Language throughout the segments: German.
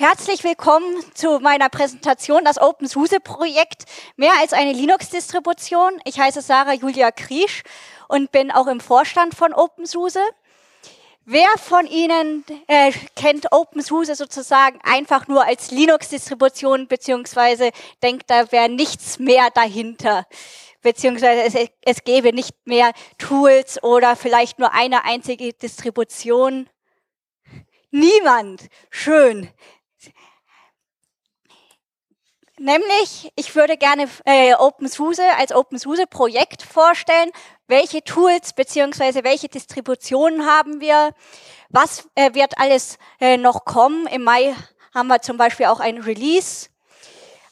Herzlich willkommen zu meiner Präsentation das OpenSUSE-Projekt Mehr als eine Linux-Distribution. Ich heiße Sarah Julia Kriesch und bin auch im Vorstand von OpenSUSE. Wer von Ihnen äh, kennt OpenSUSE sozusagen einfach nur als Linux-Distribution, beziehungsweise denkt, da wäre nichts mehr dahinter, beziehungsweise es, es gäbe nicht mehr Tools oder vielleicht nur eine einzige Distribution? Niemand. Schön. Nämlich, ich würde gerne äh, OpenSUSE als OpenSUSE-Projekt vorstellen. Welche Tools beziehungsweise welche Distributionen haben wir? Was äh, wird alles äh, noch kommen? Im Mai haben wir zum Beispiel auch ein Release.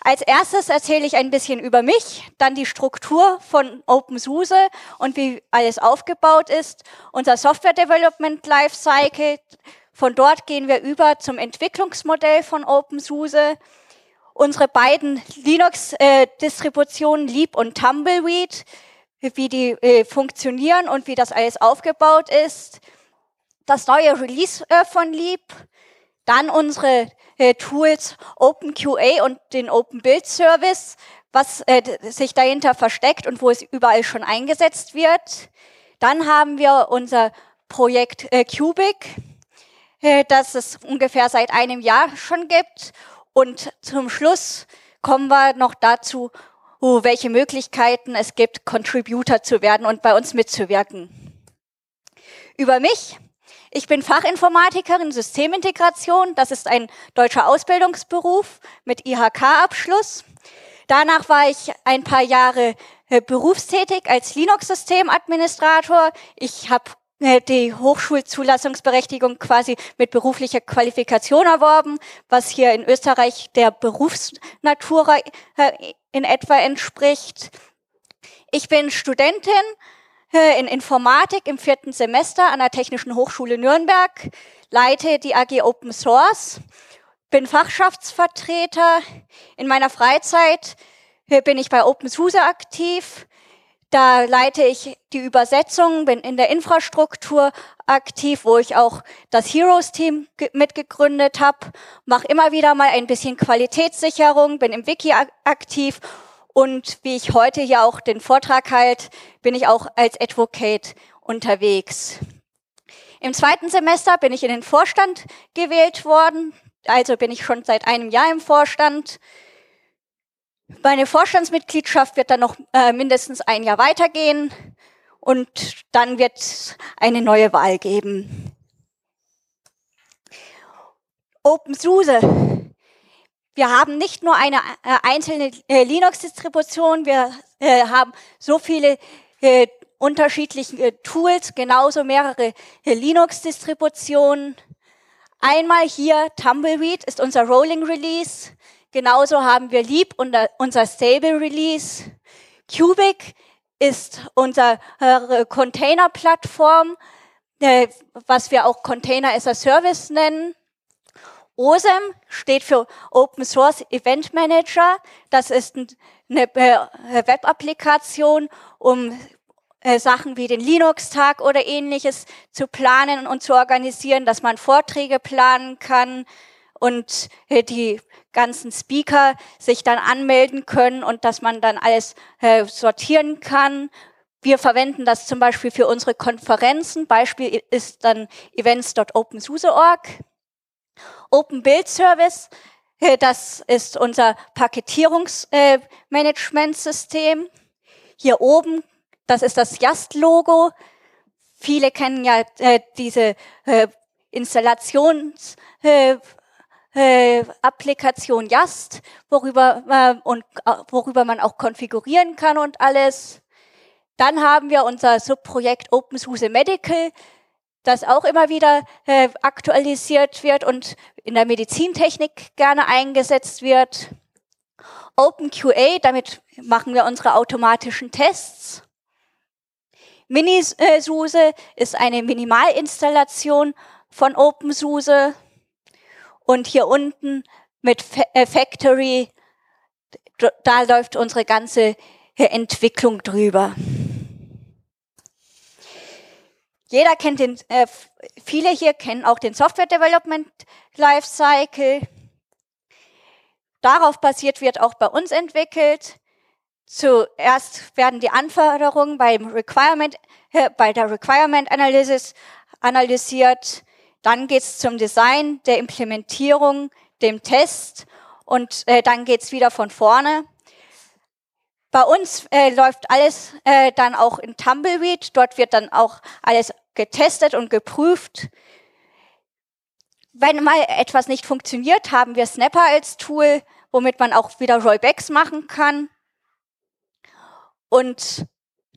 Als erstes erzähle ich ein bisschen über mich, dann die Struktur von OpenSUSE und wie alles aufgebaut ist, unser Software Development Lifecycle. Von dort gehen wir über zum Entwicklungsmodell von OpenSUSE unsere beiden Linux-Distributionen Leap und Tumbleweed, wie die äh, funktionieren und wie das alles aufgebaut ist. Das neue Release äh, von Leap, dann unsere äh, Tools OpenQA und den Open Build Service, was sich dahinter versteckt und wo es überall schon eingesetzt wird. Dann haben wir unser Projekt Cubic, das es ungefähr seit einem Jahr schon gibt und zum Schluss kommen wir noch dazu, uh, welche Möglichkeiten es gibt, Contributor zu werden und bei uns mitzuwirken. Über mich. Ich bin Fachinformatikerin Systemintegration. Das ist ein deutscher Ausbildungsberuf mit IHK-Abschluss. Danach war ich ein paar Jahre äh, berufstätig als Linux-Systemadministrator. Ich habe die Hochschulzulassungsberechtigung quasi mit beruflicher Qualifikation erworben, was hier in Österreich der Berufsnatura äh, in etwa entspricht. Ich bin Studentin äh, in Informatik im vierten Semester an der Technischen Hochschule Nürnberg, leite die AG Open Source, bin Fachschaftsvertreter. In meiner Freizeit bin ich bei OpenSUSE aktiv, da leite ich die Übersetzung, bin in der Infrastruktur aktiv, wo ich auch das Heroes-Team mitgegründet habe, mache immer wieder mal ein bisschen Qualitätssicherung, bin im Wiki aktiv und wie ich heute hier auch den Vortrag halt, bin ich auch als Advocate unterwegs. Im zweiten Semester bin ich in den Vorstand gewählt worden, also bin ich schon seit einem Jahr im Vorstand. Meine Vorstandsmitgliedschaft wird dann noch äh, mindestens ein Jahr weitergehen und dann wird es eine neue Wahl geben. OpenSUSE. Wir haben nicht nur eine äh, einzelne äh, Linux-Distribution, wir äh, haben so viele äh, unterschiedliche äh, Tools, genauso mehrere Linux-Distributionen. Einmal hier Tumbleweed ist unser Rolling Release. Genauso haben wir Leap unser Stable Release. Cubic ist unsere äh, Container-Plattform, äh, was wir auch Container as a Service nennen. OSEM steht für Open Source Event Manager. Das ist eine äh, Web-Applikation, um Sachen wie den Linux-Tag oder ähnliches zu planen und zu organisieren, dass man Vorträge planen kann und die ganzen Speaker sich dann anmelden können und dass man dann alles äh, sortieren kann. Wir verwenden das zum Beispiel für unsere Konferenzen. Beispiel ist dann events.opensuse.org. Open Build Service, äh, das ist unser Paketierungsmanagementsystem. Äh, Hier oben, das ist das Just-Logo. Viele kennen ja äh, diese äh, Installations äh, äh, Applikation Just, worüber, äh, und, äh, worüber man auch konfigurieren kann und alles. Dann haben wir unser Subprojekt OpenSUSE Medical, das auch immer wieder äh, aktualisiert wird und in der Medizintechnik gerne eingesetzt wird. OpenQA, damit machen wir unsere automatischen Tests. MiniSUSE ist eine Minimalinstallation von OpenSUSE. Und hier unten mit äh, Factory, da läuft unsere ganze äh, Entwicklung drüber. Jeder kennt den, äh, viele hier kennen auch den Software Development Lifecycle. Darauf basiert wird auch bei uns entwickelt. Zuerst werden die Anforderungen beim Requirement, äh, bei der Requirement Analysis analysiert. Dann geht's zum Design, der Implementierung, dem Test und äh, dann geht's wieder von vorne. Bei uns äh, läuft alles äh, dann auch in Tumbleweed. Dort wird dann auch alles getestet und geprüft. Wenn mal etwas nicht funktioniert, haben wir Snapper als Tool, womit man auch wieder Rollbacks machen kann. Und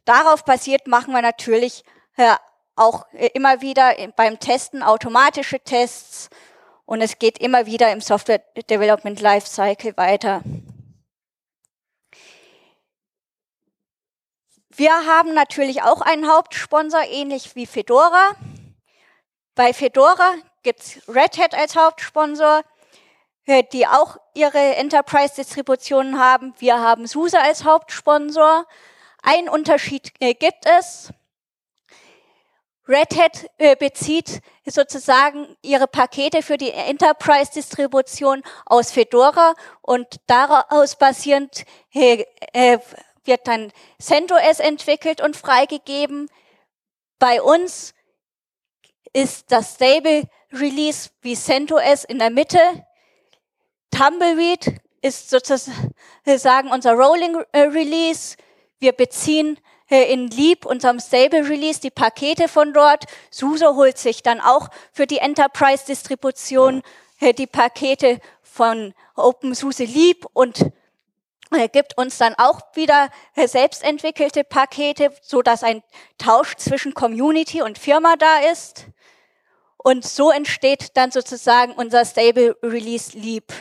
darauf basiert machen wir natürlich äh, auch immer wieder beim Testen automatische Tests und es geht immer wieder im Software Development Lifecycle weiter. Wir haben natürlich auch einen Hauptsponsor, ähnlich wie Fedora. Bei Fedora gibt es Red Hat als Hauptsponsor, äh, die auch ihre Enterprise-Distributionen haben. Wir haben SUSE als Hauptsponsor. Ein Unterschied äh, gibt es. Red Hat äh, bezieht sozusagen ihre Pakete für die Enterprise-Distribution aus Fedora und daraus basierend äh, äh, wird dann CentOS entwickelt und freigegeben. Bei uns ist das Stable Release wie CentOS in der Mitte. Tumbleweed ist sozusagen unser Rolling Release. Wir beziehen in Leap, unserem Stable Release, die Pakete von dort. SUSE holt sich dann auch für die Enterprise-Distribution die Pakete von OpenSUSE Leap und gibt uns dann auch wieder selbst entwickelte Pakete, so dass ein Tausch zwischen Community und Firma da ist. Und so entsteht dann sozusagen unser Stable Release Leap.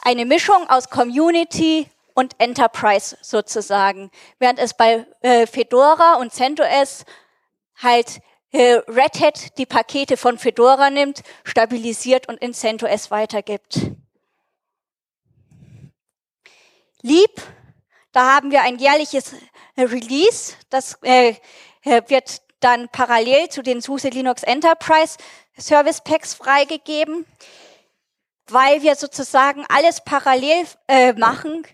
Eine Mischung aus Community und Enterprise sozusagen. Während es bei äh, Fedora und CentOS halt äh, Red Hat die Pakete von Fedora nimmt, stabilisiert und in CentOS weitergibt. Leap, da haben wir ein jährliches Release, das äh, äh, wird dann parallel zu den SUSE Linux Enterprise Service Packs freigegeben. Weil wir sozusagen alles parallel äh, machen,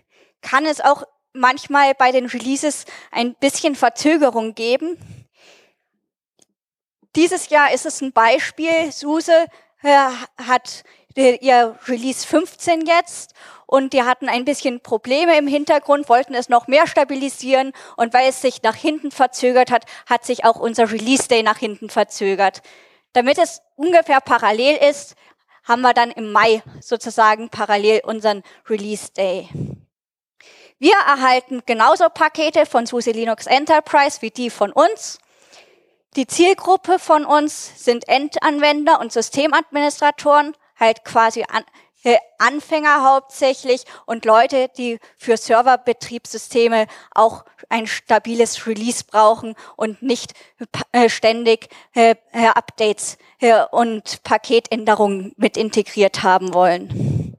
kann es auch manchmal bei den Releases ein bisschen Verzögerung geben. Dieses Jahr ist es ein Beispiel. SUSE äh, hat ihr Release 15 jetzt und die hatten ein bisschen Probleme im Hintergrund, wollten es noch mehr stabilisieren und weil es sich nach hinten verzögert hat, hat sich auch unser Release Day nach hinten verzögert. Damit es ungefähr parallel ist, haben wir dann im Mai sozusagen parallel unseren Release Day. Wir erhalten genauso Pakete von SUSE Linux Enterprise wie die von uns. Die Zielgruppe von uns sind Endanwender und Systemadministratoren, halt quasi an, äh, Anfänger hauptsächlich und Leute, die für Serverbetriebssysteme auch ein stabiles Release brauchen und nicht äh, ständig äh, äh Updates äh, und Paketänderungen mit integriert haben wollen.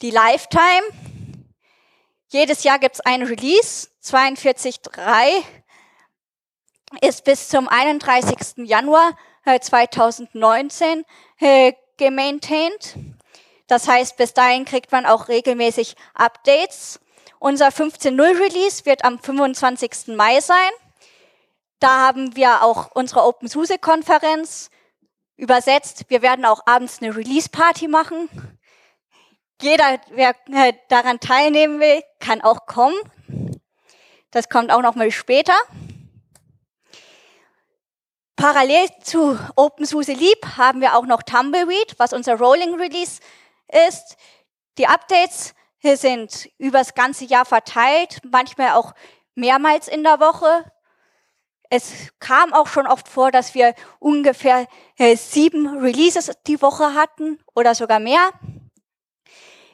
Die Lifetime jedes Jahr gibt es ein Release. 42.3 ist bis zum 31. Januar 2019 äh, äh, gemaintained. Das heißt, bis dahin kriegt man auch regelmäßig Updates. Unser 15.0 Release wird am 25. Mai sein. Da haben wir auch unsere OpenSUSE-Konferenz übersetzt. Wir werden auch abends eine Release-Party machen. Jeder, wer daran teilnehmen will, kann auch kommen. Das kommt auch noch mal später. Parallel zu OpenSUSE Leap haben wir auch noch Tumbleweed, was unser Rolling Release ist. Die Updates sind übers ganze Jahr verteilt, manchmal auch mehrmals in der Woche. Es kam auch schon oft vor, dass wir ungefähr äh, sieben Releases die Woche hatten oder sogar mehr.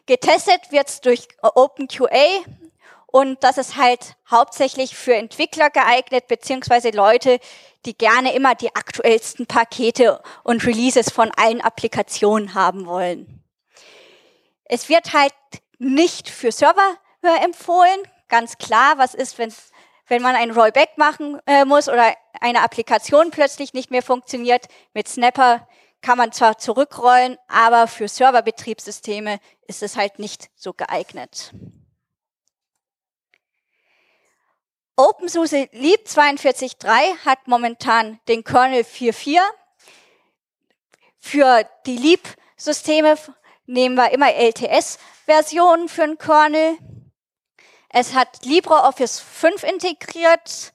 Getestet wird's durch OpenQA und das ist halt hauptsächlich für Entwickler geeignet, beziehungsweise Leute, die gerne immer die aktuellsten Pakete und Releases von allen Applikationen haben wollen. Es wird halt nicht für Server äh, empfohlen. Ganz klar, was ist, wenn, wenn man ein Rollback machen äh, muss oder eine Applikation plötzlich nicht mehr funktioniert. Mit Snapper kann man zwar zurückrollen, aber für Serverbetriebssysteme ist es halt nicht so geeignet. OpenSUSE Leap 42.3 hat momentan den Kernel 4.4. Für die Leap-Systeme nehmen wir immer LTS-Versionen für den Kernel. Es hat LibreOffice 5 integriert.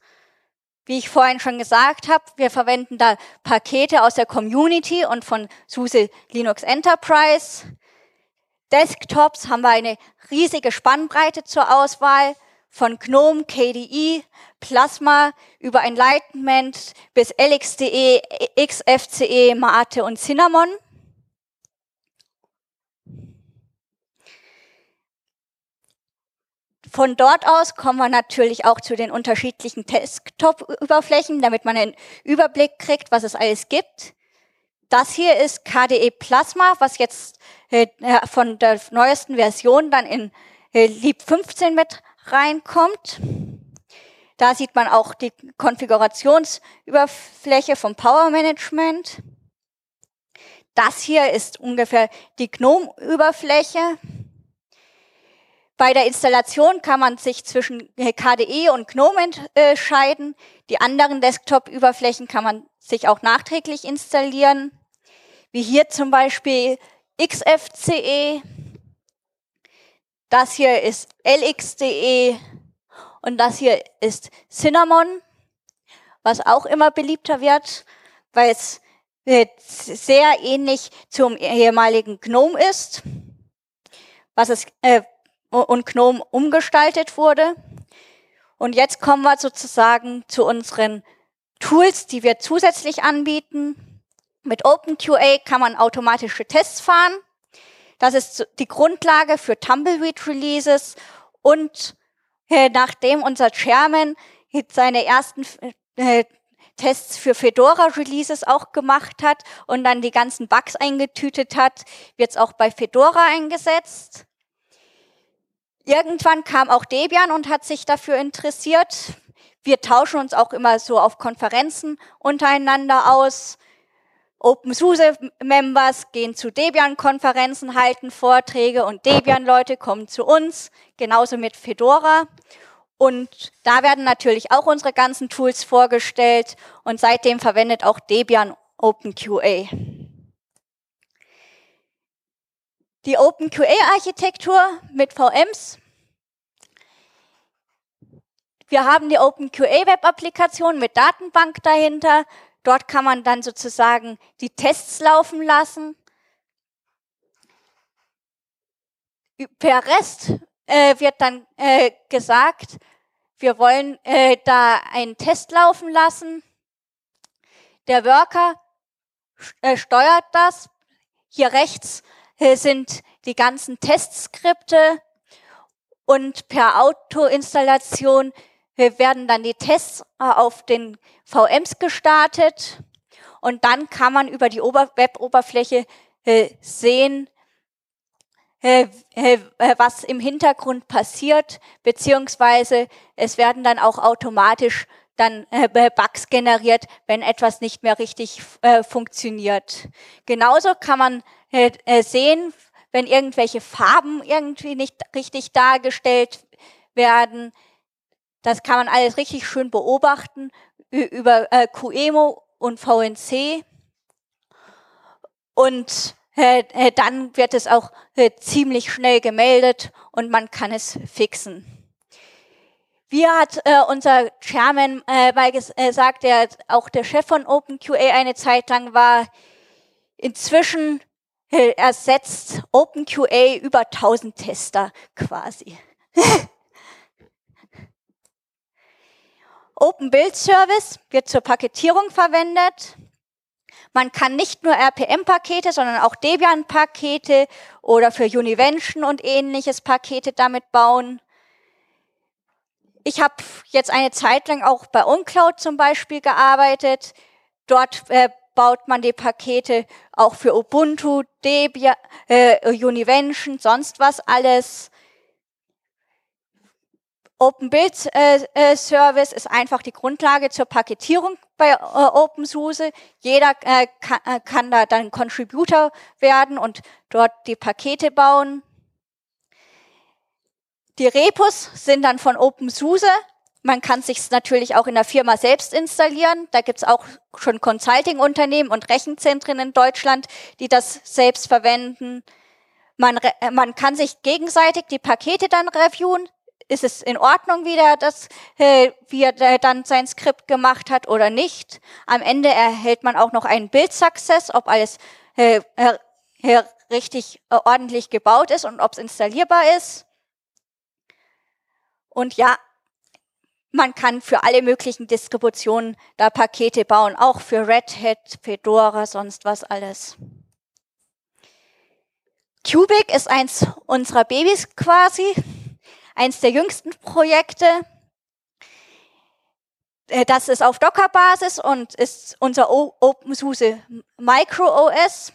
Wie ich vorhin schon gesagt habe, wir verwenden da Pakete aus der Community und von SUSE Linux Enterprise. Desktops haben wir eine riesige Spannbreite zur Auswahl von GNOME, KDE, Plasma über Enlightenment bis LXDE, XFCE, Mate und Cinnamon. Von dort aus kommen wir natürlich auch zu den unterschiedlichen Desktop-Oberflächen, damit man einen Überblick kriegt, was es alles gibt. Das hier ist KDE Plasma, was jetzt äh, von der neuesten Version dann in äh, Leap 15 mit reinkommt. Da sieht man auch die Konfigurationsüberfläche vom Power Management. Das hier ist ungefähr die GNOME-Überfläche. Bei der Installation kann man sich zwischen KDE und GNOME entscheiden. Die anderen Desktop-Überflächen kann man sich auch nachträglich installieren, wie hier zum Beispiel XFCE. Das hier ist LXDE und das hier ist Cinnamon, was auch immer beliebter wird, weil es sehr ähnlich zum ehemaligen GNOME ist, was es äh, und GNOME umgestaltet wurde. Und jetzt kommen wir sozusagen zu unseren Tools, die wir zusätzlich anbieten. Mit OpenQA kann man automatische Tests fahren. Das ist die Grundlage für Tumbleweed Releases. Und äh, nachdem unser Chairman seine ersten äh, Tests für Fedora Releases auch gemacht hat und dann die ganzen Bugs eingetütet hat, wird es auch bei Fedora eingesetzt. Irgendwann kam auch Debian und hat sich dafür interessiert. Wir tauschen uns auch immer so auf Konferenzen untereinander aus. OpenSUSE-Members gehen zu Debian-Konferenzen, halten Vorträge und Debian-Leute kommen zu uns, genauso mit Fedora. Und da werden natürlich auch unsere ganzen Tools vorgestellt und seitdem verwendet auch Debian OpenQA. Die OpenQA-Architektur mit VMs. Wir haben die OpenQA-Web-Applikation mit Datenbank dahinter. Dort kann man dann sozusagen die Tests laufen lassen. Per REST äh, wird dann äh, gesagt, wir wollen äh, da einen Test laufen lassen. Der Worker äh, steuert das. Hier rechts sind die ganzen Testskripte und per Autoinstallation werden dann die Tests äh, auf den VMs gestartet und dann kann man über die Web-Oberfläche äh, sehen, äh, was im Hintergrund passiert, beziehungsweise es werden dann auch automatisch dann Bugs generiert, wenn etwas nicht mehr richtig funktioniert. Genauso kann man sehen, wenn irgendwelche Farben irgendwie nicht richtig dargestellt werden. Das kann man alles richtig schön beobachten über äh, QEMO und VNC. Und äh, dann wird es auch äh, ziemlich schnell gemeldet und man kann es fixen. Wie hat äh, unser Chairman äh, mal gesagt, der auch der Chef von OpenQA eine Zeit lang war, inzwischen ersetzt OpenQA über 1000 Tester quasi. Open Build Service wird zur Paketierung verwendet. Man kann nicht nur RPM-Pakete, sondern auch Debian-Pakete oder für Univention und ähnliches Pakete damit bauen. Ich habe jetzt eine Zeit lang auch bei OnCloud zum Beispiel gearbeitet. Dort äh, baut man die Pakete auch für Ubuntu, Debian, äh, Univention, sonst was alles. Open Build äh, äh, Service ist einfach die Grundlage zur Paketierung bei äh, OpenSUSE. Jeder äh, kann, äh, kann da dann Contributor werden und dort die Pakete bauen. Die Repos sind dann von OpenSUSE. Man kann sich natürlich auch in der Firma selbst installieren. Da gibt's auch schon Consulting-Unternehmen und Rechenzentren in Deutschland, die das selbst verwenden. Man, äh, man kann sich gegenseitig die Pakete dann reviewen ist es in Ordnung, wie er das, äh, wie er dann sein Skript gemacht hat oder nicht. Am Ende erhält man auch noch einen Build-Success, ob alles äh, richtig ordentlich gebaut ist und ob es installierbar ist. Und ja, man kann für alle möglichen Distributionen da Pakete bauen, auch für Red Hat, Fedora, sonst was alles. Cubic ist eins unserer Babys quasi eins der jüngsten Projekte. Äh, das ist auf Docker-Basis und ist unser OpenSUSE Micro OS.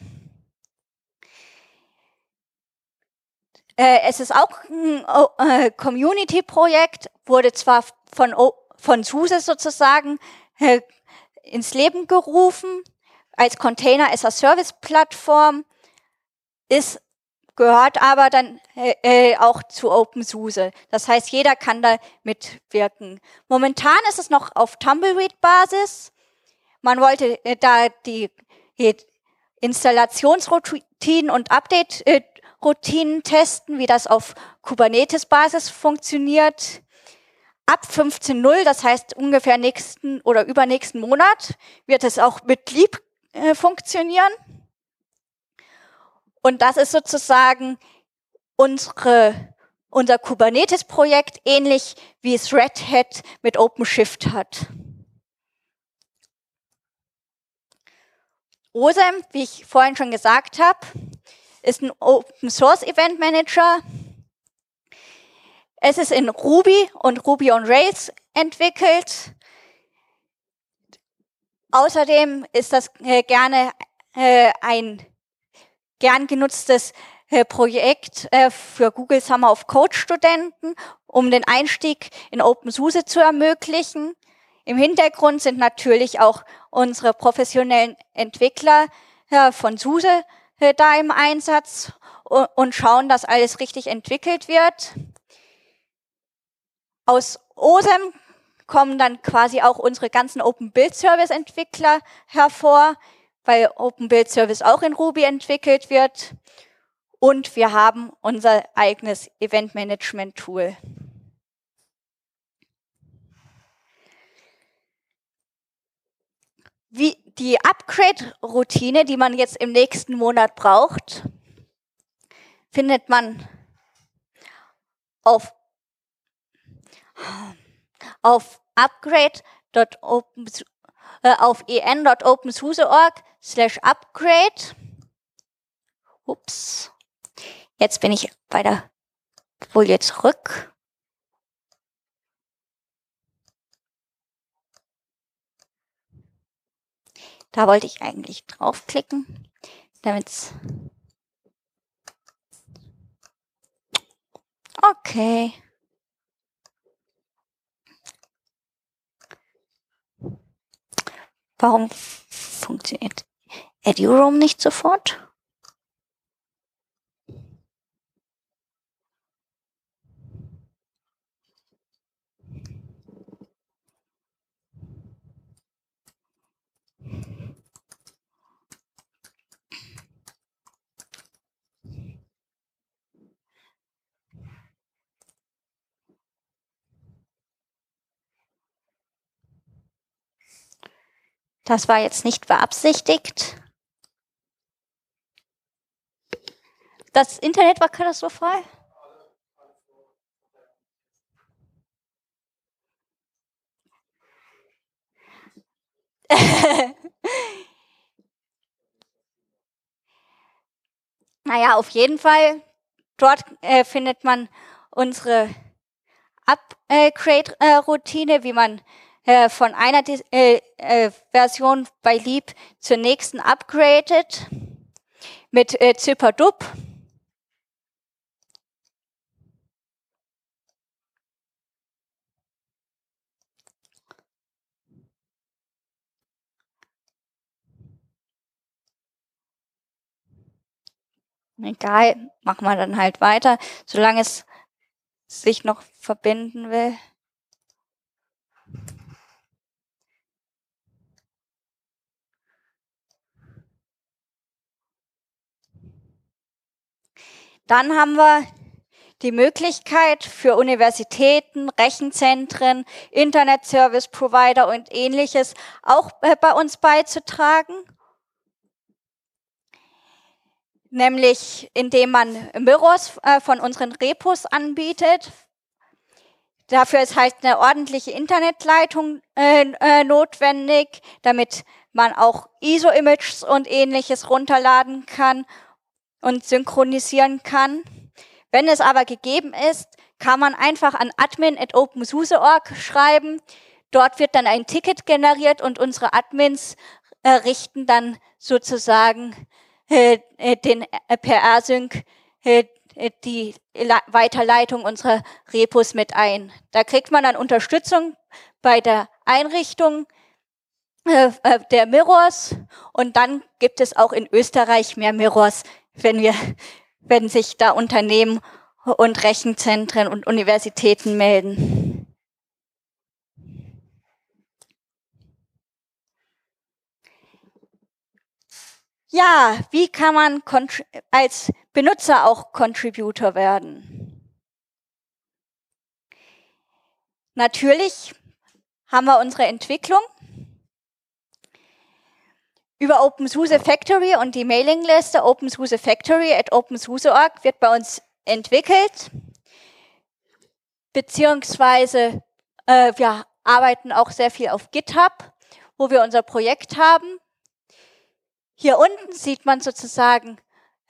Äh, es ist auch ein äh, Community-Projekt, wurde zwar von, von SUSE sozusagen ins Leben gerufen, als Container as a Service Plattform, ist gehört aber dann äh, äh, auch zu OpenSUSE. Das heißt, jeder kann da mitwirken. Momentan ist es noch auf Tumbleweed-Basis. Man wollte äh, da die, die Installationsroutinen und Update-Routinen testen, wie das auf Kubernetes-Basis funktioniert. Ab 15.0, das heißt ungefähr nächsten oder übernächsten Monat, wird es auch mit Leap äh, funktionieren. Und das ist sozusagen unsere, unser Kubernetes-Projekt, ähnlich wie es Red Hat mit OpenShift hat. OSEM, wie ich vorhin schon gesagt habe, ist ein Open Source Event Manager. Es ist in Ruby und Ruby on Rails entwickelt. Außerdem ist das äh, gerne äh, ein gern genutztes äh, Projekt äh, für Google Summer of Code Studenten, um den Einstieg in OpenSUSE zu ermöglichen. Im Hintergrund sind natürlich auch unsere professionellen Entwickler äh, von SUSE äh, da im Einsatz und schauen, dass alles richtig entwickelt wird. Aus OSEM kommen dann quasi auch unsere ganzen Open Build Service Entwickler hervor, weil Open Build Service auch in Ruby entwickelt wird. Und wir haben unser eigenes Event Management Tool. Wie die Upgrade-Routine, die man jetzt im nächsten Monat braucht, findet man auf, auf upgrade.open äh, auf en.opensuse.org slash upgrade. Ups. Jetzt bin ich bei der Folie zurück. Da wollte ich eigentlich draufklicken, damit's Okay. Warum funktioniert EduRoam nicht sofort? Das war jetzt nicht beabsichtigt. Das Internet war katastrophal. naja, auf jeden Fall. Dort äh, findet man unsere Upgrade-Routine, wie man äh, von einer Dis äh, äh, Version bei Lieb zur nächsten upgraded mit äh, Zyperdub. Egal, machen wir dann halt weiter, solange es sich noch verbinden will. Dann haben wir die Möglichkeit für Universitäten, Rechenzentren, Internet Service Provider und ähnliches auch äh, bei uns beizutragen. Nämlich indem man Mirrors äh, von unseren Repos anbietet. Dafür ist halt eine ordentliche Internetleitung äh, notwendig, damit man auch ISO-Images und ähnliches runterladen kann und synchronisieren kann. Wenn es aber gegeben ist, kann man einfach an admin.opensuse.org schreiben. Dort wird dann ein Ticket generiert und unsere Admins äh, richten dann sozusagen äh, äh den äh, per sync äh, äh, die Weiterleitung unserer Repos mit ein. Da kriegt man dann Unterstützung bei der Einrichtung der Mirrors und dann gibt es auch in Österreich mehr Mirrors wenn wir, wenn sich da Unternehmen und Rechenzentren und Universitäten melden. Ja, wie kann man als Benutzer auch Contributor werden? Natürlich haben wir unsere Entwicklung über OpenSUSE Factory und die Mailingliste OpenSUSE Factory at OpenSUSE.org wird bei uns entwickelt, beziehungsweise äh, wir arbeiten auch sehr viel auf GitHub, wo wir unser Projekt haben. Hier unten sieht man sozusagen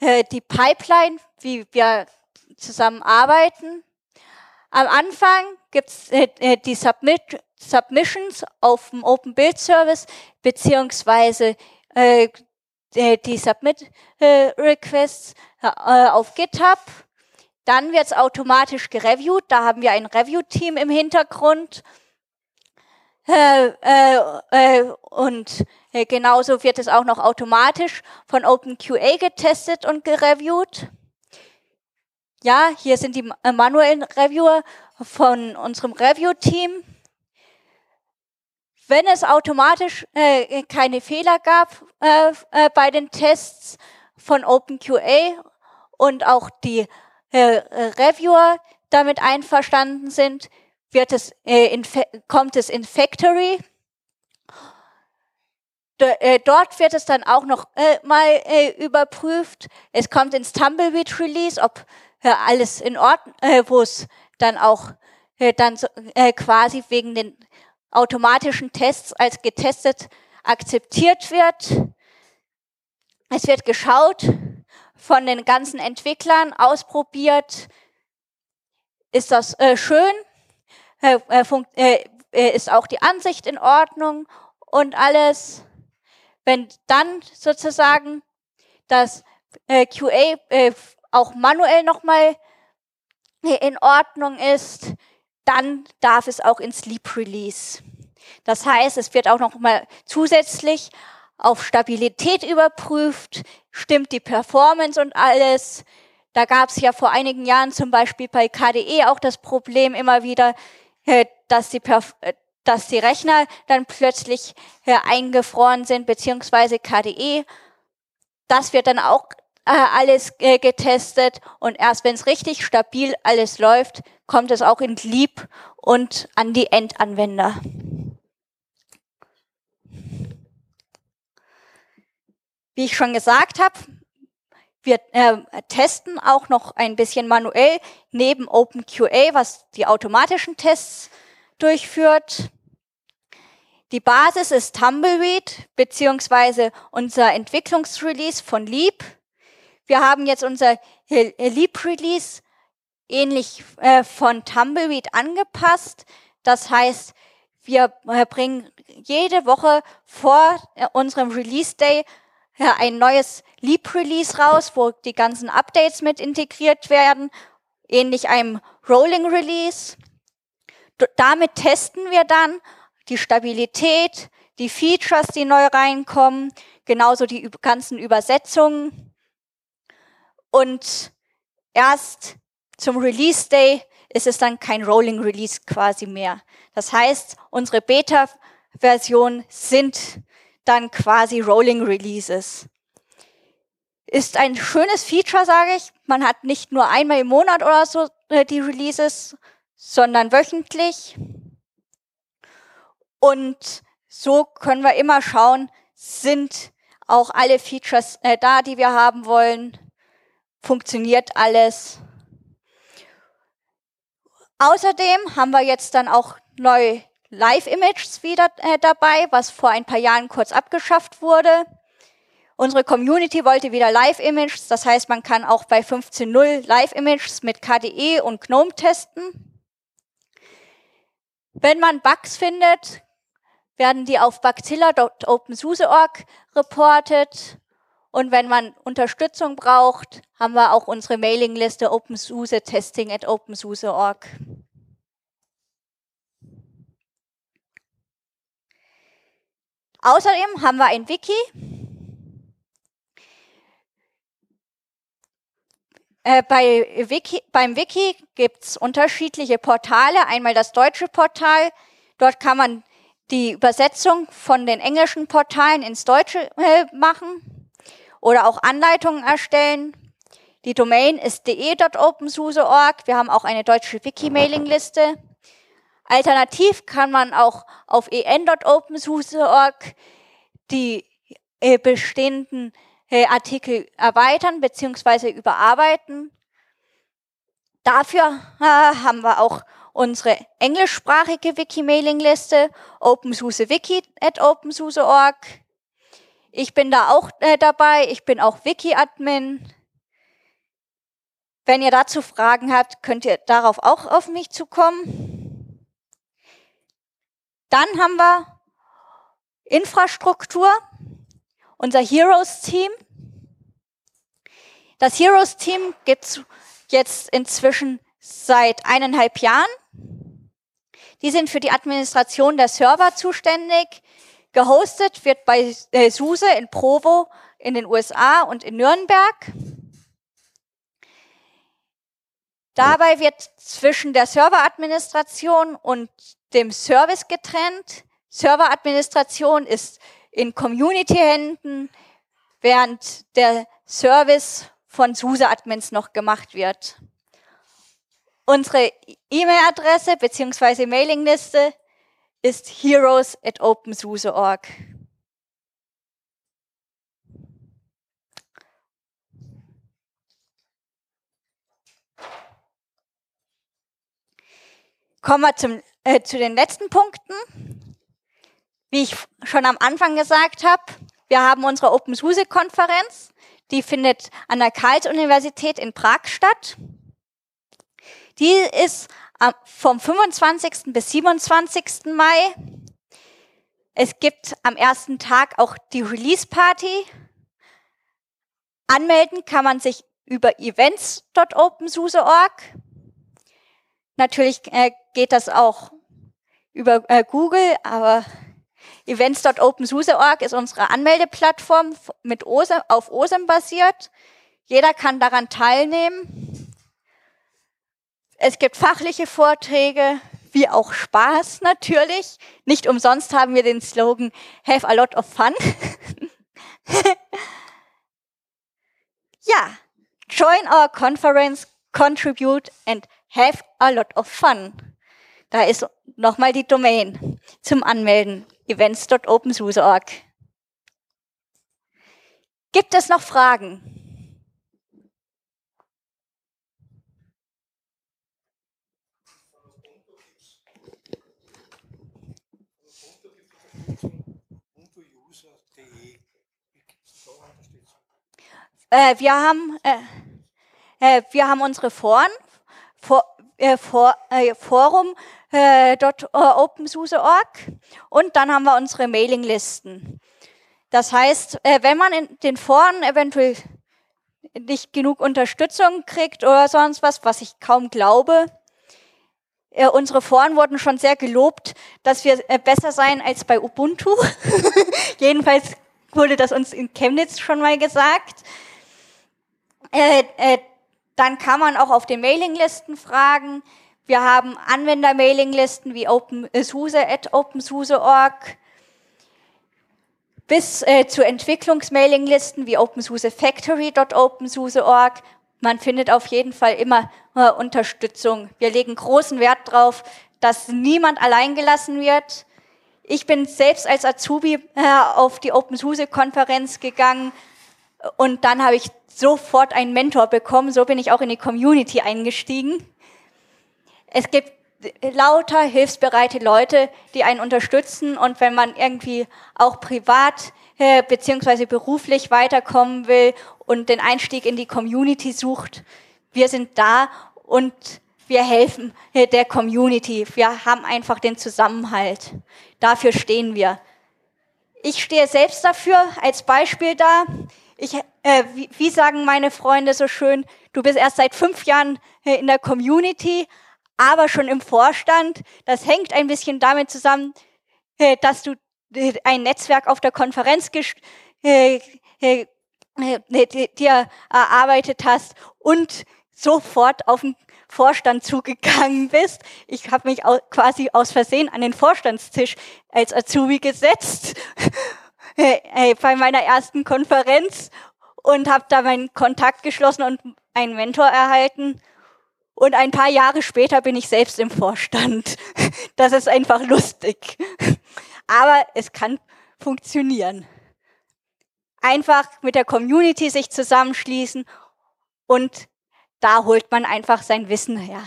äh, die Pipeline, wie wir zusammenarbeiten. Am Anfang gibt es äh, äh, die Submit Submissions auf dem Open Build Service beziehungsweise äh, die Submit äh, äh, auf GitHub. Dann wird es automatisch gereviewt. Da haben wir ein Review-Team im Hintergrund. Äh, äh, äh, und äh, genauso wird es auch noch automatisch von OpenQA getestet und gereviewt. Ja, hier sind die manuellen Reviewer von unserem Review-Team. Wenn es automatisch äh, keine Fehler gab äh, äh, bei den Tests von OpenQA und auch die äh, Reviewer damit einverstanden sind, wird es, äh, in, kommt es in Factory. Dort wird es dann auch noch äh, mal äh, überprüft. Es kommt ins Tumbleweed Release, ob äh, alles in Ordnung, wo es dann auch dann so, quasi wegen den automatischen Tests als getestet akzeptiert wird. Es wird geschaut, von den ganzen Entwicklern ausprobiert, ist das äh, schön, äh, äh, äh, ist auch die Ansicht in Ordnung und alles. Wenn dann sozusagen das äh, QA äh, auch manuell nochmal in Ordnung ist, dann darf es auch ins Sleep Release. Das heißt, es wird auch noch mal zusätzlich auf Stabilität überprüft, stimmt die Performance und alles. Da gab es ja vor einigen Jahren zum Beispiel bei KDE auch das Problem immer wieder, äh, dass die, äh, dass die Rechner dann plötzlich äh, eingefroren sind, beziehungsweise KDE. Das wird dann auch alles getestet und erst wenn es richtig stabil alles läuft, kommt es auch in Leap und an die Endanwender. Wie ich schon gesagt habe, wir äh, testen auch noch ein bisschen manuell neben OpenQA, was die automatischen Tests durchführt. Die Basis ist Tumbleweed beziehungsweise unser Entwicklungsrelease von Leap. Wir haben jetzt unser Leap Release ähnlich äh, von Tumbleweed angepasst. Das heißt, wir äh, bringen jede Woche vor äh, unserem Release Day ein neues Leap Release raus, wo die ganzen Updates mit integriert werden, ähnlich einem Rolling Release. D damit testen wir dann die Stabilität, die Features, die neu reinkommen, genauso die ganzen Übersetzungen und erst zum Release Day ist es dann kein Rolling Release quasi mehr. Das heißt, unsere Beta-Versionen sind dann quasi Rolling Releases. Ist ein schönes Feature, sage ich. Man hat nicht nur einmal im Monat oder so äh, die Releases, sondern wöchentlich. Und so können wir immer schauen, sind auch alle Features äh, da, die wir haben wollen. Funktioniert alles. Außerdem haben wir jetzt dann auch neue Live-Images wieder äh, dabei, was vor ein paar Jahren kurz abgeschafft wurde. Unsere Community wollte wieder Live-Images, das heißt, man kann auch bei 15.0 Live-Images mit KDE und GNOME testen. Wenn man Bugs findet, werden die auf bugzilla.opensuse.org reportet. Und wenn man Unterstützung braucht, haben wir auch unsere Mailingliste OpenSUSE testing at opensuse.org. Außerdem haben wir ein Wiki. Äh, bei Wiki beim Wiki gibt es unterschiedliche Portale. Einmal das deutsche Portal. Dort kann man die Übersetzung von den englischen Portalen ins Deutsche äh, machen oder auch Anleitungen erstellen. Die Domain ist de.opensuse.org. Wir haben auch eine deutsche Wiki-Mailing-Liste. Alternativ kann man auch auf en.opensuse.org die äh, bestehenden äh, Artikel erweitern bzw. überarbeiten. Dafür äh, haben wir auch unsere englischsprachige Wiki-Mailing-Liste opensuse.wiki. Ich bin da auch äh, dabei. Ich bin auch Wiki-Admin. Wenn ihr dazu Fragen habt, könnt ihr darauf auch auf mich zukommen. Dann haben wir Infrastruktur, unser Heroes-Team. Das Heroes-Team gibt es jetzt inzwischen seit eineinhalb Jahren. Die sind für die Administration der Server zuständig. Gehostet wird bei SUSE in Provo in den USA und in Nürnberg. Dabei wird zwischen der Serveradministration und dem Service getrennt. Serveradministration ist in Community-Händen, während der Service von SUSE-Admins noch gemacht wird. Unsere E-Mail-Adresse bzw. Mailingliste ist heroes at opensuse.org. Kommen wir zum, äh, zu den letzten Punkten. Wie ich schon am Anfang gesagt habe, wir haben unsere OpenSUSE-Konferenz. Die findet an der Karls-Universität in Prag statt. Die ist vom 25. bis 27. Mai. Es gibt am ersten Tag auch die Release Party. Anmelden kann man sich über events.opensuse.org. Natürlich äh, geht das auch über äh, Google, aber events.opensuse.org ist unsere Anmeldeplattform mit OSM, auf OSM basiert. Jeder kann daran teilnehmen. Es gibt fachliche Vorträge, wie auch Spaß natürlich. Nicht umsonst haben wir den Slogan Have a lot of fun. ja, join our conference, contribute and have a lot of fun. Da ist nochmal die Domain zum Anmelden. events.opensuse.org. Gibt es noch Fragen? Äh, wir haben, äh, äh, wir haben unsere Foren, for, for, äh, Forum äh, dort, äh, OpenSUSE.org und dann haben wir unsere Mailinglisten. Das heißt, wenn man in den Foren eventuell nicht genug Unterstützung kriegt oder sonst was, was ich kaum glaube, äh, unsere Foren wurden schon sehr gelobt, dass wir äh, besser seien als bei Ubuntu. Jedenfalls wurde das uns in Chemnitz schon mal gesagt. Äh, äh, dann kann man auch auf den Mailinglisten fragen. Wir haben Anwender-Mailinglisten wie OpenSUSE at OpenSUSE.org bis äh, zu Entwicklungsmailinglisten wie OpenSUSEFactory.OpenSUSE.org. Man findet auf jeden Fall immer äh, Unterstützung. Wir legen großen Wert darauf, dass niemand allein gelassen wird. Ich bin selbst als Azubi äh, auf die OpenSUSE-Konferenz gegangen und dann habe ich sofort einen Mentor bekommen. So bin ich auch in die Community eingestiegen. Es gibt lauter hilfsbereite Leute, die einen unterstützen und wenn man irgendwie auch privat äh, beziehungsweise beruflich weiterkommen will und den Einstieg in die Community sucht, wir sind da und wir helfen äh, der Community. Wir haben einfach den Zusammenhalt. Dafür stehen wir. Ich stehe selbst dafür als Beispiel da. Ich, äh, wie, wie sagen meine Freunde so schön, du bist erst seit fünf Jahren äh, in der Community, aber schon im Vorstand. Das hängt ein bisschen damit zusammen, äh, dass du äh, ein Netzwerk auf der Konferenz äh, dir erarbeitet hast und sofort auf den Vorstand zugegangen bist. Ich habe mich quasi aus Versehen an den Vorstandstisch als Azubi gesetzt bei meiner ersten Konferenz und habe da meinen Kontakt geschlossen und einen Mentor erhalten. Und ein paar Jahre später bin ich selbst im Vorstand. Das ist einfach lustig. Aber es kann funktionieren. Einfach mit der Community sich zusammenschließen und da holt man einfach sein Wissen her.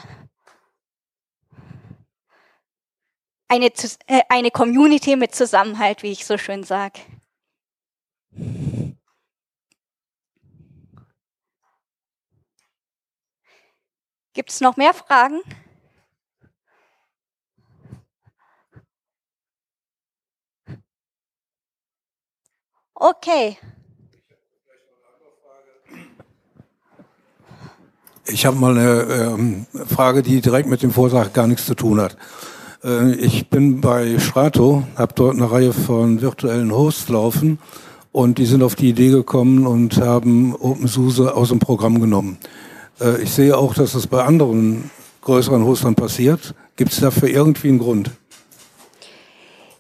Eine, äh, eine Community mit Zusammenhalt, wie ich so schön sage. Gibt es noch mehr Fragen? Okay. Ich habe mal eine äh, Frage, die direkt mit dem Vortrag gar nichts zu tun hat. Äh, ich bin bei Strato, habe dort eine Reihe von virtuellen Hosts laufen und die sind auf die Idee gekommen und haben OpenSUSE aus dem Programm genommen. Äh, ich sehe auch, dass es bei anderen größeren Hostern passiert. Gibt es dafür irgendwie einen Grund?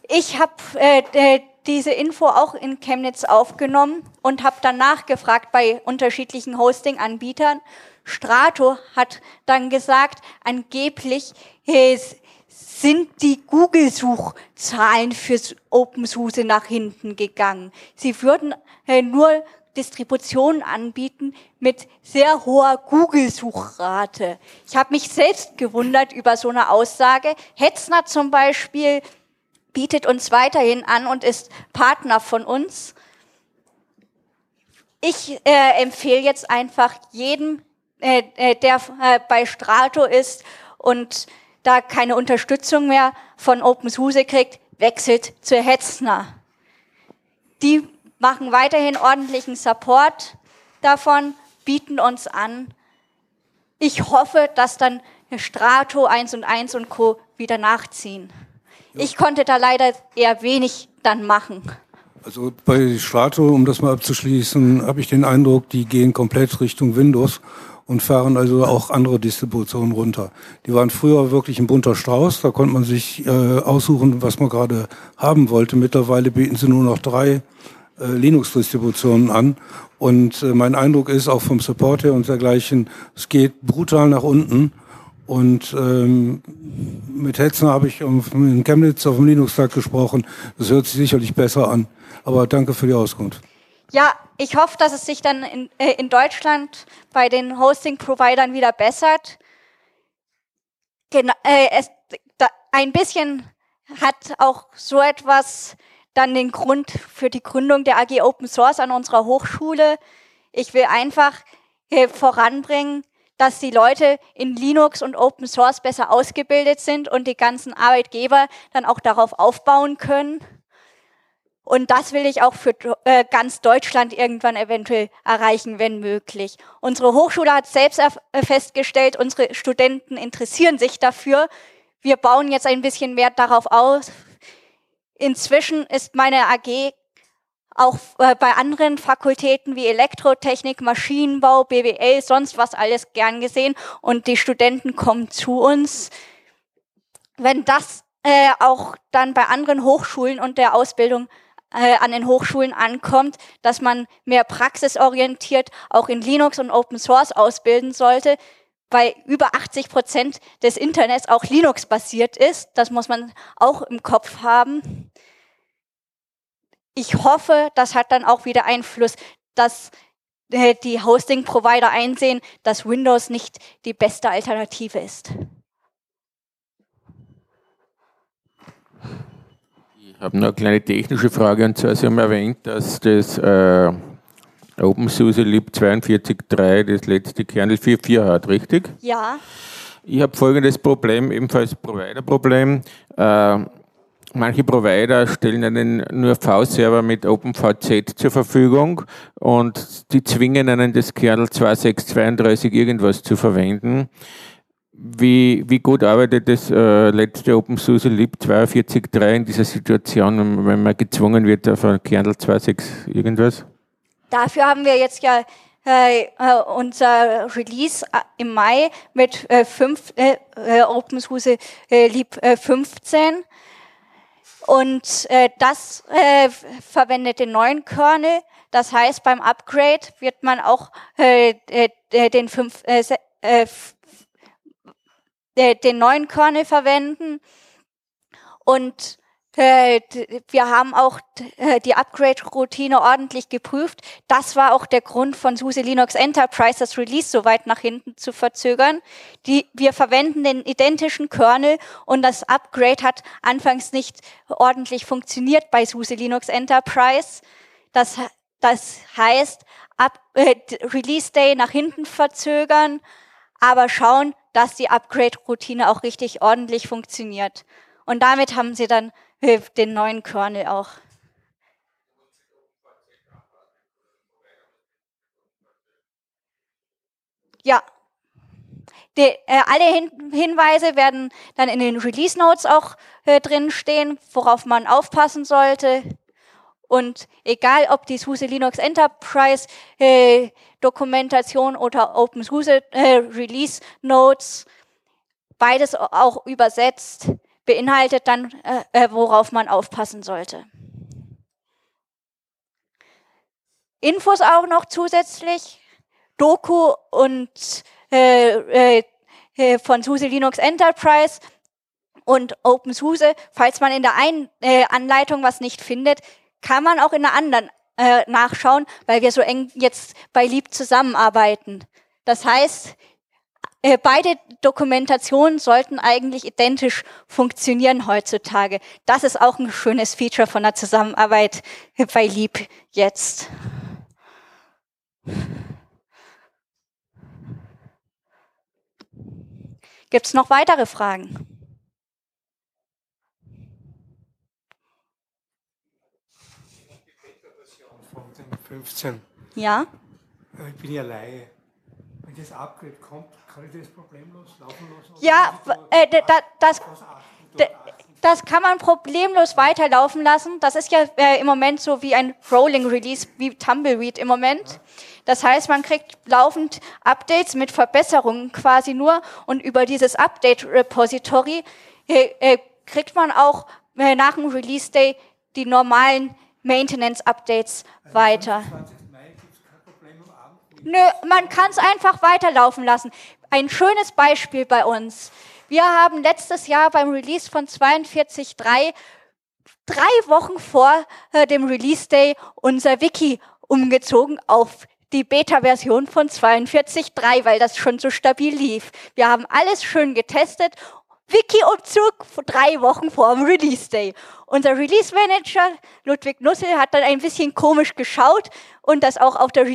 Ich habe äh, diese Info auch in Chemnitz aufgenommen und habe dann nachgefragt bei unterschiedlichen Hosting-Anbietern. Strato hat dann gesagt, angeblich äh, sind die Google-Suchzahlen fürs OpenSUSE nach hinten gegangen. Sie würden äh, nur Distributionen anbieten mit sehr hoher Google-Suchrate. Ich habe mich selbst gewundert über so eine Aussage. Hetzner zum Beispiel bietet uns weiterhin an und ist Partner von uns. Ich äh, empfehle jetzt einfach jedem, äh, äh der äh, bei Strato ist und da keine Unterstützung mehr von OpenSUSE kriegt, wechselt zu Hetzner. Die machen weiterhin ordentlichen Support davon, bieten uns an. Ich hoffe, dass dann Strato 1 und 1 und Co. wieder nachziehen. Ja. Ich konnte da leider eher wenig dann machen. Also bei Strato, um das mal abzuschließen, habe ich den Eindruck, die gehen komplett Richtung Windows und fahren also auch andere Distributionen runter. Die waren früher wirklich ein bunter Strauß, da konnte man sich äh, aussuchen, was man gerade haben wollte. Mittlerweile bieten sie nur noch drei äh, Linux-Distributionen an. Und äh, mein Eindruck ist auch vom Support her und dergleichen, es geht brutal nach unten. Und ähm, mit Hetzner habe ich in Chemnitz auf dem Linux-Tag gesprochen. Das hört sich sicherlich besser an. Aber danke für die Auskunft. Ja, ich hoffe, dass es sich dann in, äh, in Deutschland bei den Hosting-Providern wieder bessert. Gena äh, es, da, ein bisschen hat auch so etwas dann den Grund für die Gründung der AG Open Source an unserer Hochschule. Ich will einfach äh, voranbringen, dass die Leute in Linux und Open Source besser ausgebildet sind und die ganzen Arbeitgeber dann auch darauf aufbauen können. Und das will ich auch für äh, ganz Deutschland irgendwann eventuell erreichen, wenn möglich. Unsere Hochschule hat selbst äh, festgestellt, unsere Studenten interessieren sich dafür. Wir bauen jetzt ein bisschen mehr darauf aus, Inzwischen ist meine AG auch äh, bei anderen Fakultäten wie Elektrotechnik, Maschinenbau, BWL, sonst was alles gern gesehen und die Studenten kommen zu uns. Wenn das äh, auch dann bei anderen Hochschulen und der Ausbildung äh, an den Hochschulen ankommt, dass man mehr praxisorientiert auch in Linux und Open Source ausbilden sollte, weil über 80 Prozent des Internets auch Linux basiert ist. Das muss man auch im Kopf haben ich hoffe, das hat dann auch wieder Einfluss, dass äh, die Hosting-Provider einsehen, dass Windows nicht die beste Alternative ist. Ich habe noch eine kleine technische Frage und zwar, Sie haben erwähnt, dass das äh, OpenSUSE Lib 42.3 das letzte Kernel 4.4 hat, richtig? Ja. Ich habe folgendes Problem, ebenfalls Provider-Problem. Äh, Manche Provider stellen einen nur V-Server mit OpenVZ zur Verfügung und die zwingen einen das Kernel 2632 irgendwas zu verwenden. Wie, wie gut arbeitet das äh, letzte OpenSUSE Lib 42.3 in dieser Situation, wenn man gezwungen wird auf ein Kernel 2.6 irgendwas? Dafür haben wir jetzt ja äh, äh unser Release äh, im Mai mit äh, fünf, äh, OpenSUSE Lib 15 und das verwendet den neuen Kernel. Das heißt, beim Upgrade wird man auch den, fünf, äh, äh, den neuen Kernel verwenden. Und äh, wir haben auch äh, die Upgrade-Routine ordentlich geprüft. Das war auch der Grund von SUSE Linux Enterprise, das Release so weit nach hinten zu verzögern. Die, wir verwenden den identischen Kernel und das Upgrade hat anfangs nicht ordentlich funktioniert bei SUSE Linux Enterprise. Das, das heißt, äh, Release Day nach hinten verzögern, aber schauen, dass die Upgrade-Routine auch richtig ordentlich funktioniert. Und damit haben sie dann den neuen Kernel auch. Ja. Die, äh, alle Hin Hinweise werden dann in den Release Notes auch äh, drin stehen, worauf man aufpassen sollte. Und egal, ob die SUSE Linux Enterprise äh, Dokumentation oder OpenSUSE äh, Release Notes, beides auch übersetzt, beinhaltet dann, äh, äh, worauf man aufpassen sollte. Infos auch noch zusätzlich, Doku und äh, äh, äh von SUSE Linux Enterprise und OpenSUSE. Falls man in der einen äh, Anleitung was nicht findet, kann man auch in der anderen äh, nachschauen, weil wir so eng jetzt bei Lieb zusammenarbeiten. Das heißt, äh, beide Dokumentationen sollten eigentlich identisch funktionieren heutzutage. Das ist auch ein schönes Feature von der Zusammenarbeit bei Lieb jetzt. Gibt es noch weitere Fragen? Ja. Ich bin ja Laie. Wenn das Upgrade kommt, kann ich das problemlos laufen lassen? Ja, äh, das, das kann man problemlos weiterlaufen lassen. Das ist ja äh, im Moment so wie ein Rolling Release, wie Tumbleweed im Moment. Das heißt, man kriegt laufend Updates mit Verbesserungen quasi nur und über dieses Update Repository äh, äh, kriegt man auch äh, nach dem Release Day die normalen Maintenance Updates also weiter. 20 Nö, man kann es einfach weiterlaufen lassen. Ein schönes Beispiel bei uns. Wir haben letztes Jahr beim Release von 42.3 drei Wochen vor äh, dem Release Day unser Wiki umgezogen auf die Beta-Version von 42.3, weil das schon so stabil lief. Wir haben alles schön getestet Wiki-Umzug drei Wochen vor dem Release Day. Unser Release Manager Ludwig Nussel hat dann ein bisschen komisch geschaut und das auch auf der,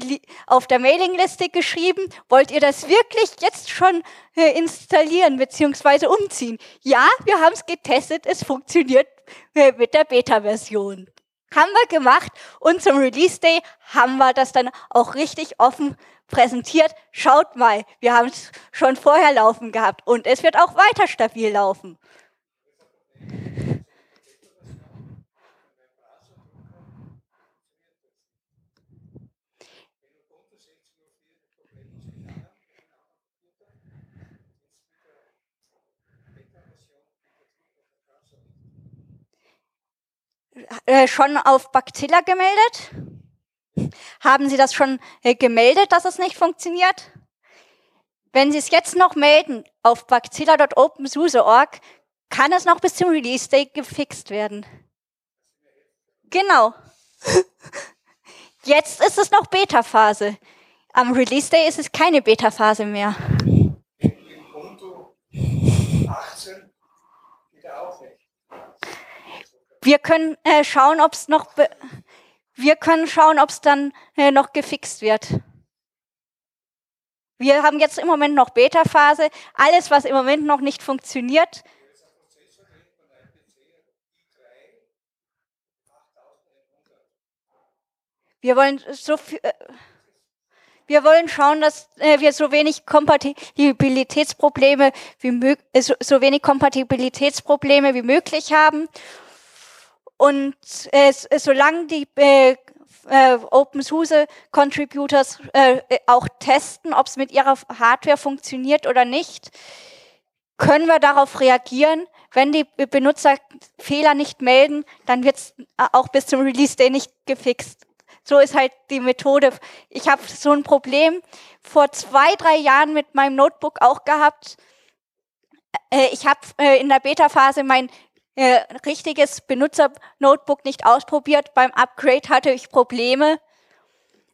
auf der Mailingliste geschrieben. Wollt ihr das wirklich jetzt schon äh, installieren bzw. umziehen? Ja, wir haben es getestet, es funktioniert äh, mit der Beta-Version. Haben wir gemacht und zum Release Day haben wir das dann auch richtig offen präsentiert, schaut mal, wir haben es schon vorher laufen gehabt und es wird auch weiter stabil laufen. Äh, schon auf Bactilla gemeldet? Haben Sie das schon äh, gemeldet, dass es nicht funktioniert? Wenn Sie es jetzt noch melden auf bactilla.opensuse.org, kann es noch bis zum Release Day gefixt werden. Genau. Jetzt ist es noch Beta-Phase. Am Release Day ist es keine Beta-Phase mehr. Wir können äh, schauen, ob es noch wir können schauen, ob es dann äh, noch gefixt wird. Wir haben jetzt im Moment noch Beta-Phase. Alles, was im Moment noch nicht funktioniert, wir wollen so viel, äh, wir wollen schauen, dass äh, wir so wenig Kompatibilitätsprobleme wie so wenig Kompatibilitätsprobleme wie möglich haben. Und äh, solange die äh, äh, OpenSUSE Contributors äh, auch testen, ob es mit ihrer Hardware funktioniert oder nicht, können wir darauf reagieren. Wenn die Benutzer Fehler nicht melden, dann wird es auch bis zum Release Day nicht gefixt. So ist halt die Methode. Ich habe so ein Problem vor zwei, drei Jahren mit meinem Notebook auch gehabt. Äh, ich habe äh, in der Beta-Phase mein äh, richtiges Benutzer-Notebook nicht ausprobiert. Beim Upgrade hatte ich Probleme.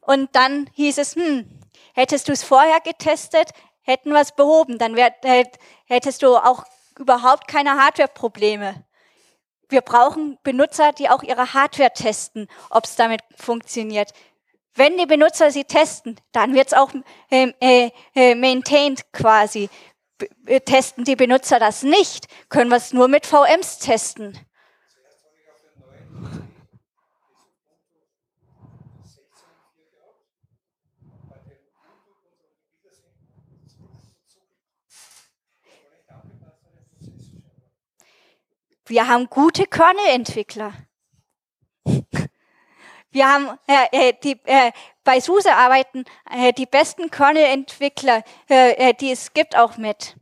Und dann hieß es, hm, hättest du es vorher getestet, hätten wir es behoben. Dann wär, äh, hättest du auch überhaupt keine Hardware-Probleme. Wir brauchen Benutzer, die auch ihre Hardware testen, ob es damit funktioniert. Wenn die Benutzer sie testen, dann wird es auch ähm, äh, äh, maintained quasi testen die Benutzer das nicht, können wir es nur mit VMs testen. Wir haben gute Kernel-Entwickler. Wir haben äh, äh, die, äh, bei SUSE arbeiten äh, die besten Kernel-Entwickler, äh, äh, die es gibt, auch mit.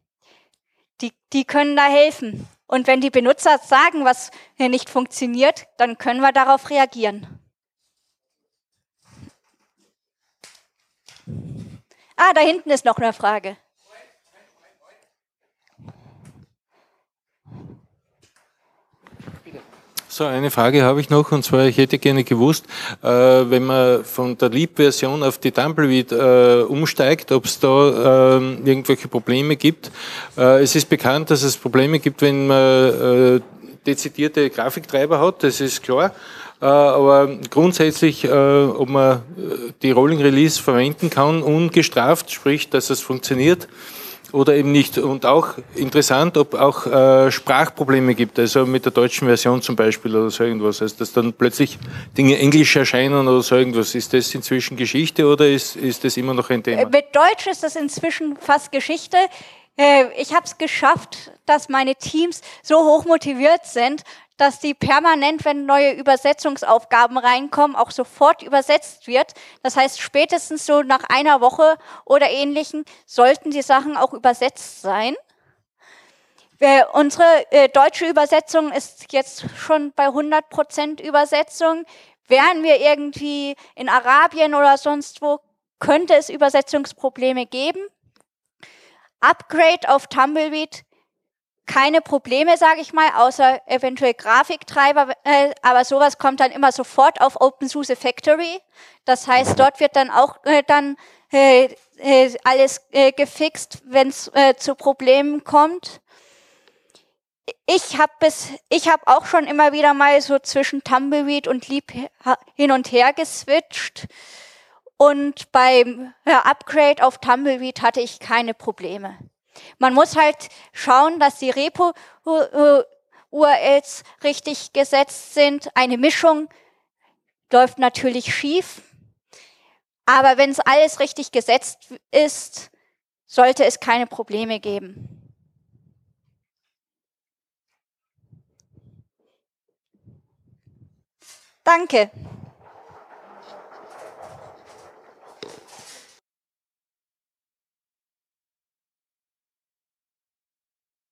Die, die können da helfen. Und wenn die Benutzer sagen, was äh, nicht funktioniert, dann können wir darauf reagieren. Ah, da hinten ist noch eine Frage. So, eine Frage habe ich noch, und zwar, ich hätte gerne gewusst, äh, wenn man von der Leap-Version auf die Tumbleweed äh, umsteigt, ob es da äh, irgendwelche Probleme gibt. Äh, es ist bekannt, dass es Probleme gibt, wenn man äh, dezidierte Grafiktreiber hat, das ist klar. Äh, aber grundsätzlich, ob man die Rolling Release verwenden kann, ungestraft, sprich, dass es funktioniert, oder eben nicht. Und auch interessant, ob auch äh, Sprachprobleme gibt, also mit der deutschen Version zum Beispiel oder so irgendwas, also dass dann plötzlich Dinge englisch erscheinen oder so irgendwas. Ist das inzwischen Geschichte oder ist, ist das immer noch ein Thema? Mit Deutsch ist das inzwischen fast Geschichte. Äh, ich habe es geschafft, dass meine Teams so hoch motiviert sind, dass die permanent, wenn neue Übersetzungsaufgaben reinkommen, auch sofort übersetzt wird. Das heißt, spätestens so nach einer Woche oder ähnlichen sollten die Sachen auch übersetzt sein. Äh, unsere äh, deutsche Übersetzung ist jetzt schon bei 100 Prozent Übersetzung. Wären wir irgendwie in Arabien oder sonst wo, könnte es Übersetzungsprobleme geben. Upgrade auf Tumbleweed keine Probleme, sage ich mal, außer eventuell Grafiktreiber, äh, aber sowas kommt dann immer sofort auf OpenSUSE Factory. Das heißt, dort wird dann auch äh, dann äh, äh alles äh, gefixt, wenn es äh, zu Problemen kommt. Ich habe bis, ich habe auch schon immer wieder mal so zwischen Tumbleweed und Leap hin und her geswitcht. Und beim Upgrade auf Tumbleweed hatte ich keine Probleme. Man muss halt schauen, dass die Repo-URLs richtig gesetzt sind. Eine Mischung läuft natürlich schief. Aber wenn es alles richtig gesetzt ist, sollte es keine Probleme geben. Danke.